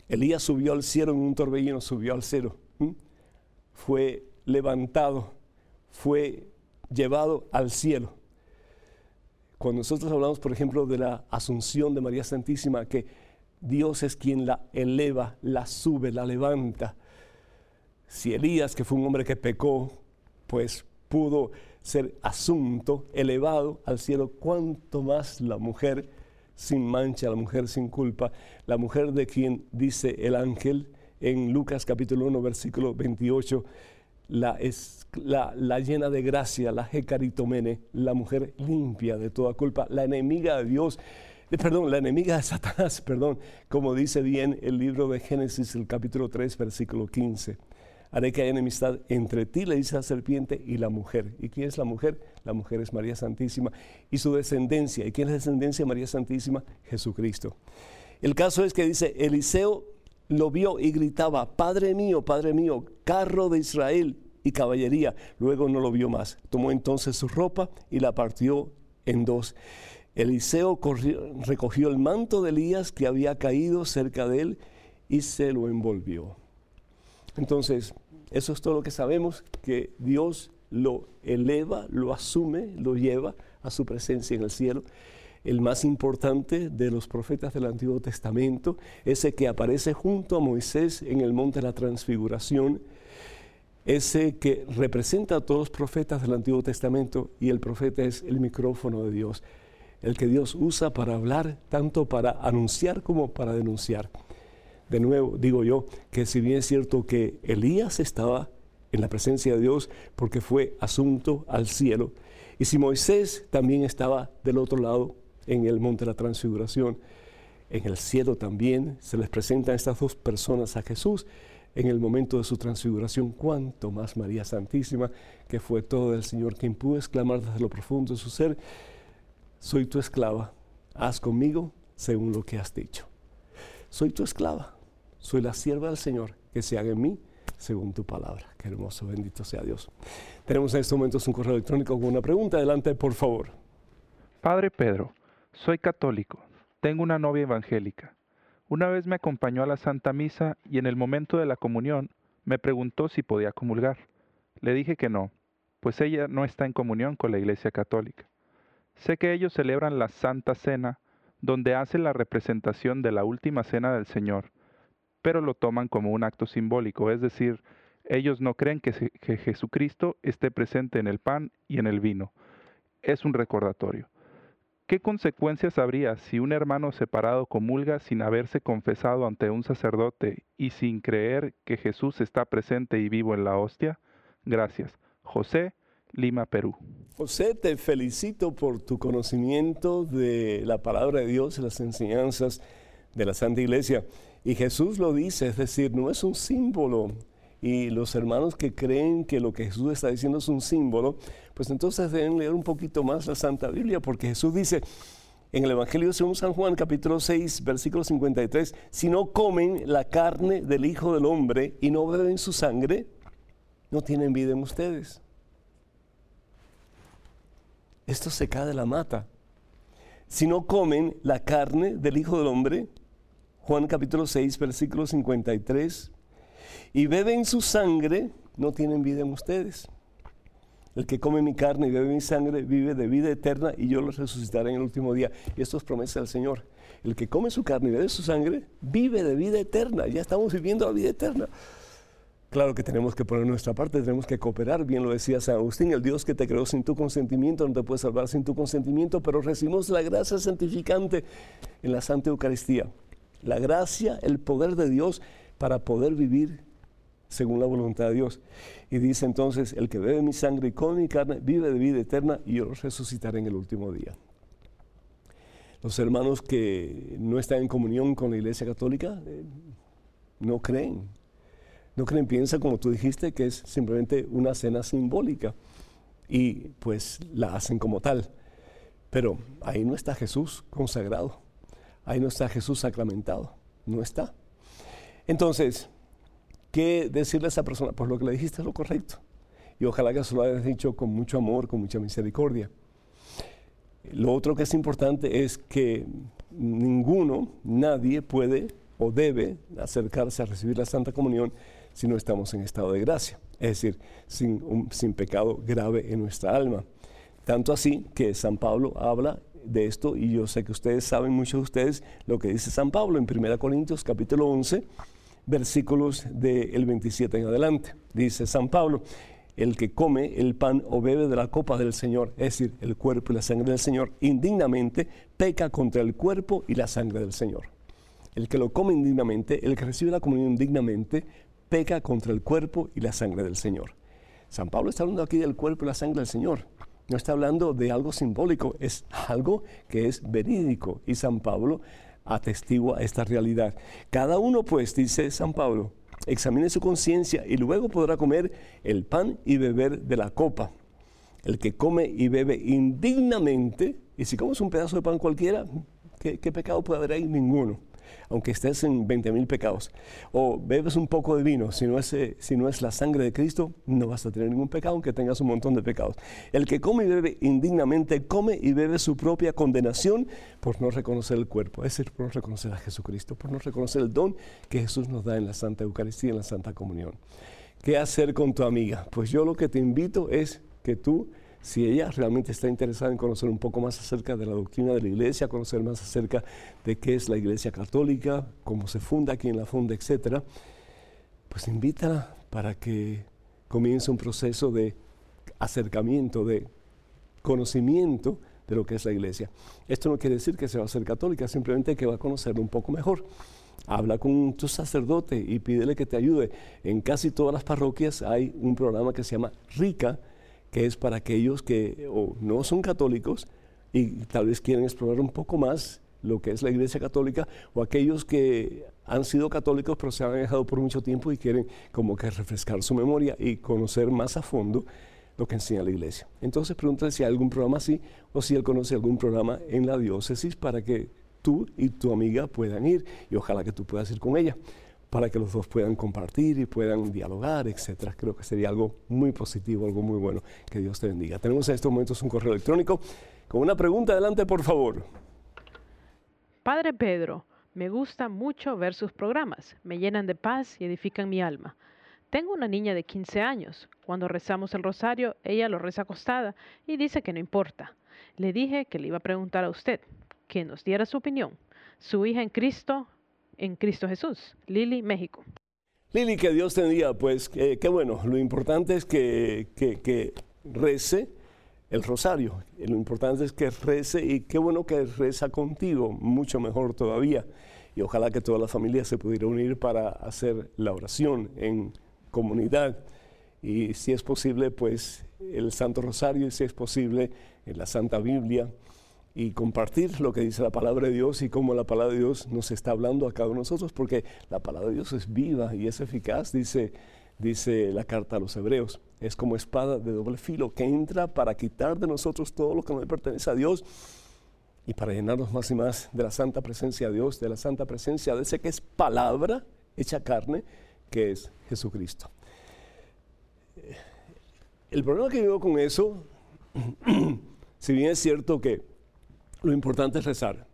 Elías subió al cielo en un torbellino, subió al cielo. Fue levantado, fue llevado al cielo. Cuando nosotros hablamos, por ejemplo, de la asunción de María Santísima, que Dios es quien la eleva, la sube, la levanta. Si Elías, que fue un hombre que pecó, pues pudo ser asunto, elevado al cielo, cuanto más la mujer sin mancha, la mujer sin culpa, la mujer de quien dice el ángel en Lucas capítulo 1, versículo 28, la, la llena de gracia, la jecaritomene, la mujer limpia de toda culpa, la enemiga de Dios, eh, perdón, la enemiga de Satanás, perdón, como dice bien el libro de Génesis, el capítulo 3, versículo 15 haré que haya enemistad entre ti, le dice la serpiente, y la mujer. ¿Y quién es la mujer? La mujer es María Santísima y su descendencia. ¿Y quién es la descendencia de María Santísima? Jesucristo. El caso es que dice, Eliseo lo vio y gritaba, Padre mío, Padre mío, carro de Israel y caballería. Luego no lo vio más. Tomó entonces su ropa y la partió en dos. Eliseo recogió el manto de Elías que había caído cerca de él y se lo envolvió. Entonces, eso es todo lo que sabemos, que Dios lo eleva, lo asume, lo lleva a su presencia en el cielo. El más importante de los profetas del Antiguo Testamento, ese que aparece junto a Moisés en el monte de la transfiguración, ese que representa a todos los profetas del Antiguo Testamento y el profeta es el micrófono de Dios, el que Dios usa para hablar, tanto para anunciar como para denunciar de nuevo digo yo que si bien es cierto que Elías estaba en la presencia de Dios porque fue asunto al cielo, y si Moisés también estaba del otro lado en el monte de la transfiguración, en el cielo también se les presentan estas dos personas a Jesús en el momento de su transfiguración, cuanto más María Santísima, que fue todo el Señor, quien pudo exclamar desde lo profundo de su ser, soy tu esclava, haz conmigo según lo que has dicho. Soy tu esclava, soy la sierva del Señor, que se haga en mí según tu palabra. Qué hermoso, bendito sea Dios. Tenemos en estos momentos un correo electrónico con una pregunta. Adelante, por favor. Padre Pedro, soy católico, tengo una novia evangélica. Una vez me acompañó a la Santa Misa y en el momento de la comunión me preguntó si podía comulgar. Le dije que no, pues ella no está en comunión con la Iglesia Católica. Sé que ellos celebran la Santa Cena, donde hacen la representación de la última cena del Señor, pero lo toman como un acto simbólico, es decir, ellos no creen que, Jesucristo esté presente en el pan y en el vino. Es un recordatorio. ¿Qué consecuencias habría si un hermano separado comulga sin haberse confesado ante un sacerdote y sin creer que Jesús está presente y vivo en la hostia? Gracias. José, Lima, Perú. José, te felicito por tu conocimiento de la palabra de Dios y las enseñanzas de la Santa Iglesia. Y Jesús lo dice, es decir, no es un símbolo. Y los hermanos que creen que lo que Jesús está diciendo es un símbolo, pues entonces deben leer un poquito más la Santa Biblia, porque Jesús dice en el Evangelio según San Juan, capítulo 6, versículo 53, si no comen la carne del Hijo del Hombre y no beben su sangre, no tienen vida en ustedes. Esto se cae de la mata. Si no comen la carne del Hijo del Hombre, Juan capítulo 6, versículo 53, y beben su sangre, no tienen vida en ustedes. El que come mi carne y bebe mi sangre vive de vida eterna y yo los resucitaré en el último día. Y esto es promesa del Señor. El que come su carne y bebe su sangre vive de vida eterna. Ya estamos viviendo la vida eterna. Claro que tenemos que poner nuestra parte, tenemos que cooperar, bien lo decía San Agustín, el Dios que te creó sin tu consentimiento no te puede salvar sin tu consentimiento, pero recibimos la gracia santificante en la Santa Eucaristía la gracia, el poder de Dios para poder vivir según la voluntad de Dios. Y dice entonces, el que bebe mi sangre y come mi carne, vive de vida eterna y yo resucitaré en el último día. Los hermanos que no están en comunión con la Iglesia Católica eh, no creen. No creen, piensan como tú dijiste, que es simplemente una cena simbólica y pues la hacen como tal. Pero ahí no está Jesús consagrado, ahí no está Jesús sacramentado, no está. Entonces, ¿qué decirle a esa persona? Pues lo que le dijiste es lo correcto. Y ojalá que se lo hayas dicho con mucho amor, con mucha misericordia. Lo otro que es importante es que ninguno, nadie puede o debe acercarse a recibir la Santa Comunión si no estamos en estado de gracia, es decir, sin, sin pecado grave en nuestra alma. Tanto así que San Pablo habla de esto y yo sé que ustedes saben, muchos de ustedes, lo que dice San Pablo en 1 Corintios capítulo 11, versículos del 27 en adelante. Dice San Pablo, el que come el pan o bebe de la copa del Señor, es decir, el cuerpo y la sangre del Señor, indignamente peca contra el cuerpo y la sangre del Señor. El que lo come indignamente, el que recibe la comunión indignamente, peca contra el cuerpo y la sangre del Señor. San Pablo está hablando aquí del cuerpo y la sangre del Señor. No está hablando de algo simbólico, es algo que es verídico. Y San Pablo atestigua esta realidad. Cada uno, pues, dice San Pablo, examine su conciencia y luego podrá comer el pan y beber de la copa. El que come y bebe indignamente, y si comes un pedazo de pan cualquiera, ¿qué, pecado puede haber ahí? Ninguno aunque estés en 20 mil pecados. O bebes un poco de vino, si no, es, eh, si no es la sangre de Cristo, no vas a tener ningún pecado, aunque tengas un montón de pecados. El que come y bebe indignamente, come y bebe su propia condenación por no reconocer el cuerpo, es decir, por no reconocer a Jesucristo, por no reconocer el don que Jesús nos da en la Santa Eucaristía, en la Santa Comunión. ¿Qué hacer con tu amiga? Pues yo lo que te invito es que tú si ella realmente está interesada en conocer un poco más acerca de la doctrina de la iglesia, conocer más acerca de qué es la iglesia católica, cómo se funda, quién la funda, etc., pues invítala para que comience un proceso de acercamiento, de conocimiento de lo que es la iglesia. Esto no quiere decir que se va a ser católica, simplemente que va a conocerlo un poco mejor. Habla con tu sacerdote y pídele que te ayude. En casi todas las parroquias hay un programa que se llama RICA, que es para aquellos que no son católicos y tal vez quieren explorar un poco más lo que es la Iglesia Católica, o aquellos que han sido católicos pero se han dejado por mucho tiempo y quieren como que refrescar su memoria y conocer más a fondo lo que enseña la Iglesia. Entonces pregúntale si hay algún programa así o si él conoce algún programa en la diócesis para que tú y tu amiga puedan ir y ojalá que tú puedas ir con ella para que los dos puedan compartir y puedan dialogar, etcétera. Creo que sería algo muy positivo, algo muy bueno. Que Dios te bendiga. Tenemos en estos momentos un correo electrónico con una pregunta. Adelante, por favor. Padre Pedro, me gusta mucho ver sus programas. Me llenan de paz y edifican mi alma. Tengo una niña de 15 años. Cuando rezamos el rosario, ella lo reza acostada y dice que no importa. Le dije que le iba a preguntar a usted, que nos diera su opinión. Su hija en Cristo en Cristo Jesús. Lili, México. Lili, que Dios te bendiga. Pues qué bueno, lo importante es que, que, rece el rosario. Lo importante es que rece y qué bueno que reza contigo, mucho mejor todavía. Y ojalá que toda la familia se pudiera unir para hacer la oración en comunidad. Y si es posible, pues el Santo Rosario, y si es posible, en la Santa Biblia y compartir lo que dice la palabra de Dios y cómo la palabra de Dios nos está hablando a cada uno de nosotros, porque la palabra de Dios es viva y es eficaz, dice, dice la carta a los hebreos. Es como espada de doble filo que entra para quitar de nosotros todo lo que no le pertenece a Dios y para llenarnos más y más de la santa presencia de Dios, de la santa presencia de ese que es palabra hecha carne, que es Jesucristo. El problema que veo con eso, si bien es cierto que lo importante es rezar.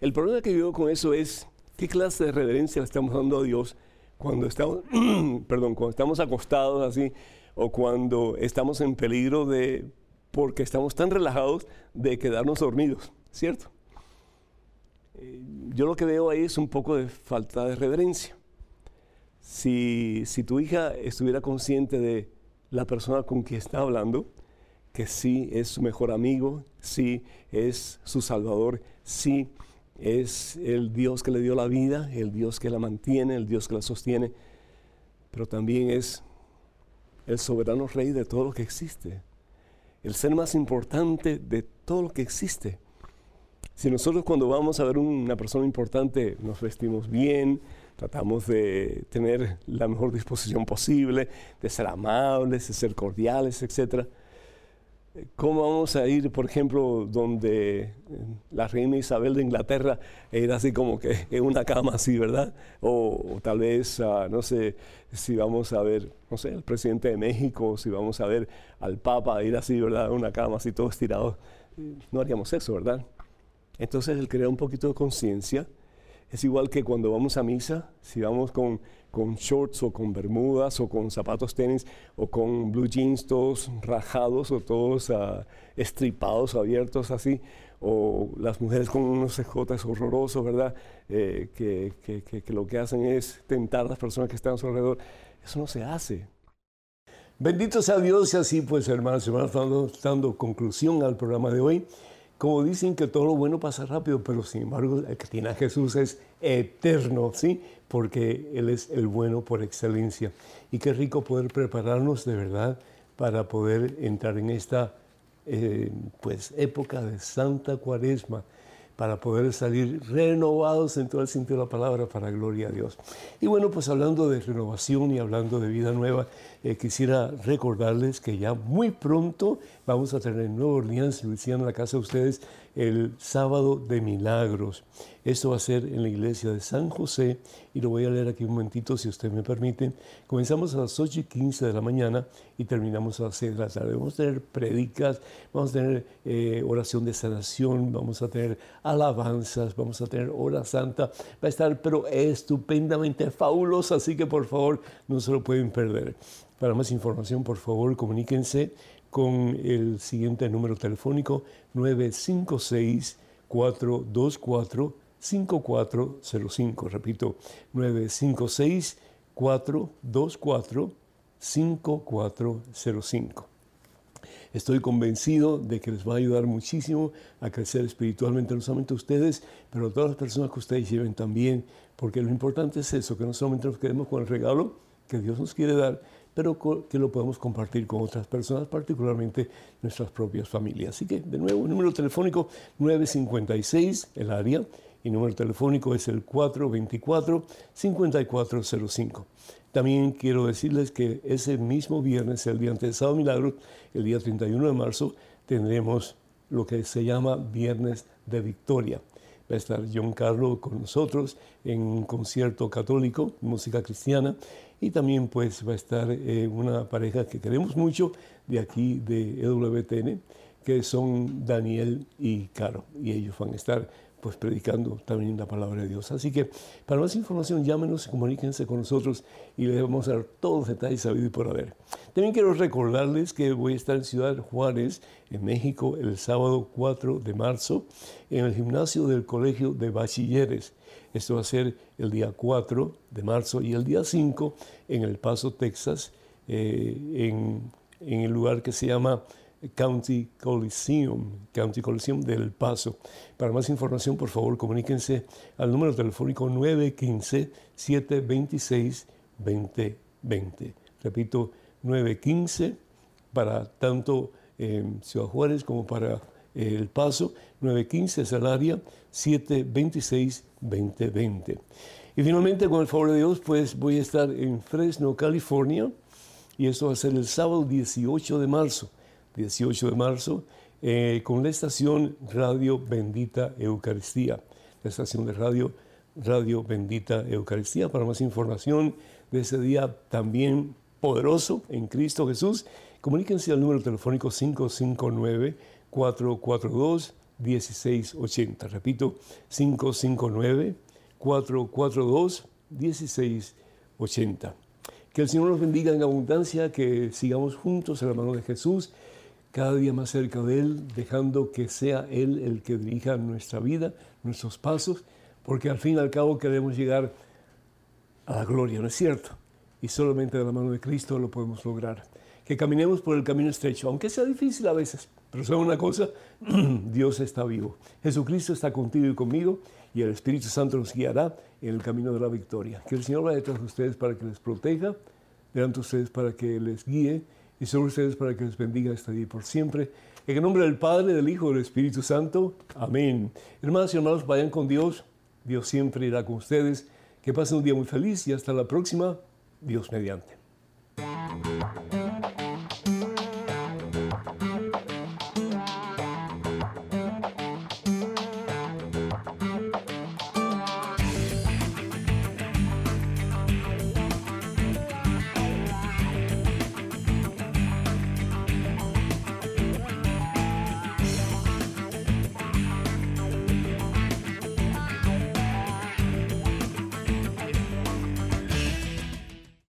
El problema que yo con eso es qué clase de reverencia le estamos dando a Dios cuando estamos, perdón, cuando estamos acostados así o cuando estamos en peligro de, porque estamos tan relajados de quedarnos dormidos, ¿cierto? Eh, yo lo que veo ahí es un poco de falta de reverencia. Si, si tu hija estuviera consciente de la persona con quien está hablando, que sí es su mejor amigo, sí es su salvador, sí es el Dios que le dio la vida, el Dios que la mantiene, el Dios que la sostiene. pero también es el soberano rey de todo lo que existe, el ser más importante de todo lo que existe. Si nosotros cuando vamos a ver una persona importante nos vestimos bien, tratamos de tener la mejor disposición posible, de ser amables, de ser cordiales, etc. ¿Cómo vamos a ir, por ejemplo, donde eh, la reina Isabel de Inglaterra era así como que en una cama así, ¿verdad? O, tal vez, ah, no sé, si vamos a ver, no sé, el presidente de México, si vamos a ver al Papa ir así, ¿verdad? En una cama así, todo estirado. No haríamos eso, ¿verdad? Entonces el crear un poquito de conciencia es igual que cuando vamos a misa, si vamos con, con shorts o con bermudas o con zapatos tenis o con blue jeans todos rajados o todos uh, estripados abiertos así, o las mujeres con unos escotes horrorosos, ¿verdad? Eh, que, que, lo que hacen es tentar a las personas que están a su alrededor. Eso no se hace. Bendito sea Dios y así pues hermanos y hermanas, dando conclusión al programa de hoy. Como dicen que todo lo bueno pasa rápido, pero sin embargo el que tiene a Jesús es eterno, ¿sí? Porque Él es el bueno por excelencia. Y qué rico poder prepararnos de verdad para poder entrar en esta eh, pues, época de Santa Cuaresma para poder salir renovados en todo el sentido de la palabra para gloria a Dios. Y bueno, pues hablando de renovación y hablando de vida nueva, eh, quisiera recordarles que ya muy pronto vamos a tener en Nueva Orleans, Luisiana, la casa de ustedes, el sábado de milagros. Esto va a ser en la iglesia de San José y lo voy a leer aquí un momentito si usted me permite. Comenzamos a las 8 y 15 de la mañana y terminamos a las 6 de la tarde. Vamos a tener predicas, vamos a tener eh, oración de sanación, vamos a tener alabanzas, vamos a tener hora santa. Va a estar pero estupendamente fabulosa, así que por favor no se lo pueden perder. Para más información, por favor, comuníquense con el siguiente número telefónico 956-424-5405. Repito, 956-424-5405. Estoy convencido de que les va a ayudar muchísimo a crecer espiritualmente, no solamente a ustedes, pero a todas las personas que ustedes lleven también, porque lo importante es eso, que no solamente nos quedemos con el regalo que Dios nos quiere dar, pero que lo podemos compartir con otras personas, particularmente nuestras propias familias. Así que, de nuevo, número telefónico 956, el área, y número telefónico es el 424-5405. También quiero decirles que ese mismo viernes, el día antes de Sábado Milagro, el día 31 de marzo, tendremos lo que se llama Viernes de Victoria. Va a estar John Carlo con nosotros en un concierto católico, música cristiana, y también pues va a estar eh, una pareja que queremos mucho de aquí de EWTN, que son Daniel y Caro. Y ellos van a estar pues predicando también la palabra de Dios. Así que para más información llámenos comuníquense con nosotros y les vamos a dar todos los detalles sabidos y por haber. También quiero recordarles que voy a estar en Ciudad Juárez, en México, el sábado 4 de marzo, en el gimnasio del Colegio de Bachilleres. Esto va a ser el día 4 de marzo y el día 5 en El Paso, Texas, eh, en, en, el lugar que se llama County Coliseum, County Coliseum del Paso. Para más información, por favor, comuníquense al número telefónico 915-726-2020. Repito, 915 para tanto Ciudad Juárez como para el Paso, 915 es el área, 726-2020. Y finalmente, con el favor de Dios, pues voy a estar en Fresno, California, y esto va a ser el sábado 18 de marzo, 18 de marzo, eh, con la estación Radio Bendita Eucaristía, la estación de radio Radio Bendita Eucaristía. Para más información de ese día también poderoso en Cristo Jesús, comuníquense al número telefónico 559 442-1680. Repito, 559-442-1680. Que el Señor nos bendiga en abundancia, que sigamos juntos en la mano de Jesús, cada día más cerca de Él, dejando que sea Él el que dirija nuestra vida, nuestros pasos, porque al fin y al cabo queremos llegar a la gloria, ¿no es cierto? Y solamente de la mano de Cristo lo podemos lograr. Que caminemos por el camino estrecho, aunque sea difícil a veces, pero saben una cosa, Dios está vivo. Jesucristo está contigo y conmigo y el Espíritu Santo nos guiará en el camino de la victoria. Que el Señor vaya detrás de ustedes para que les proteja, delante de ustedes para que les guíe y sobre ustedes para que les bendiga hasta día por siempre. En el nombre del Padre, del Hijo y del Espíritu Santo. Amén. Hermanos y hermanos, vayan con Dios. Dios siempre irá con ustedes. Que pasen un día muy feliz y hasta la próxima. Dios mediante.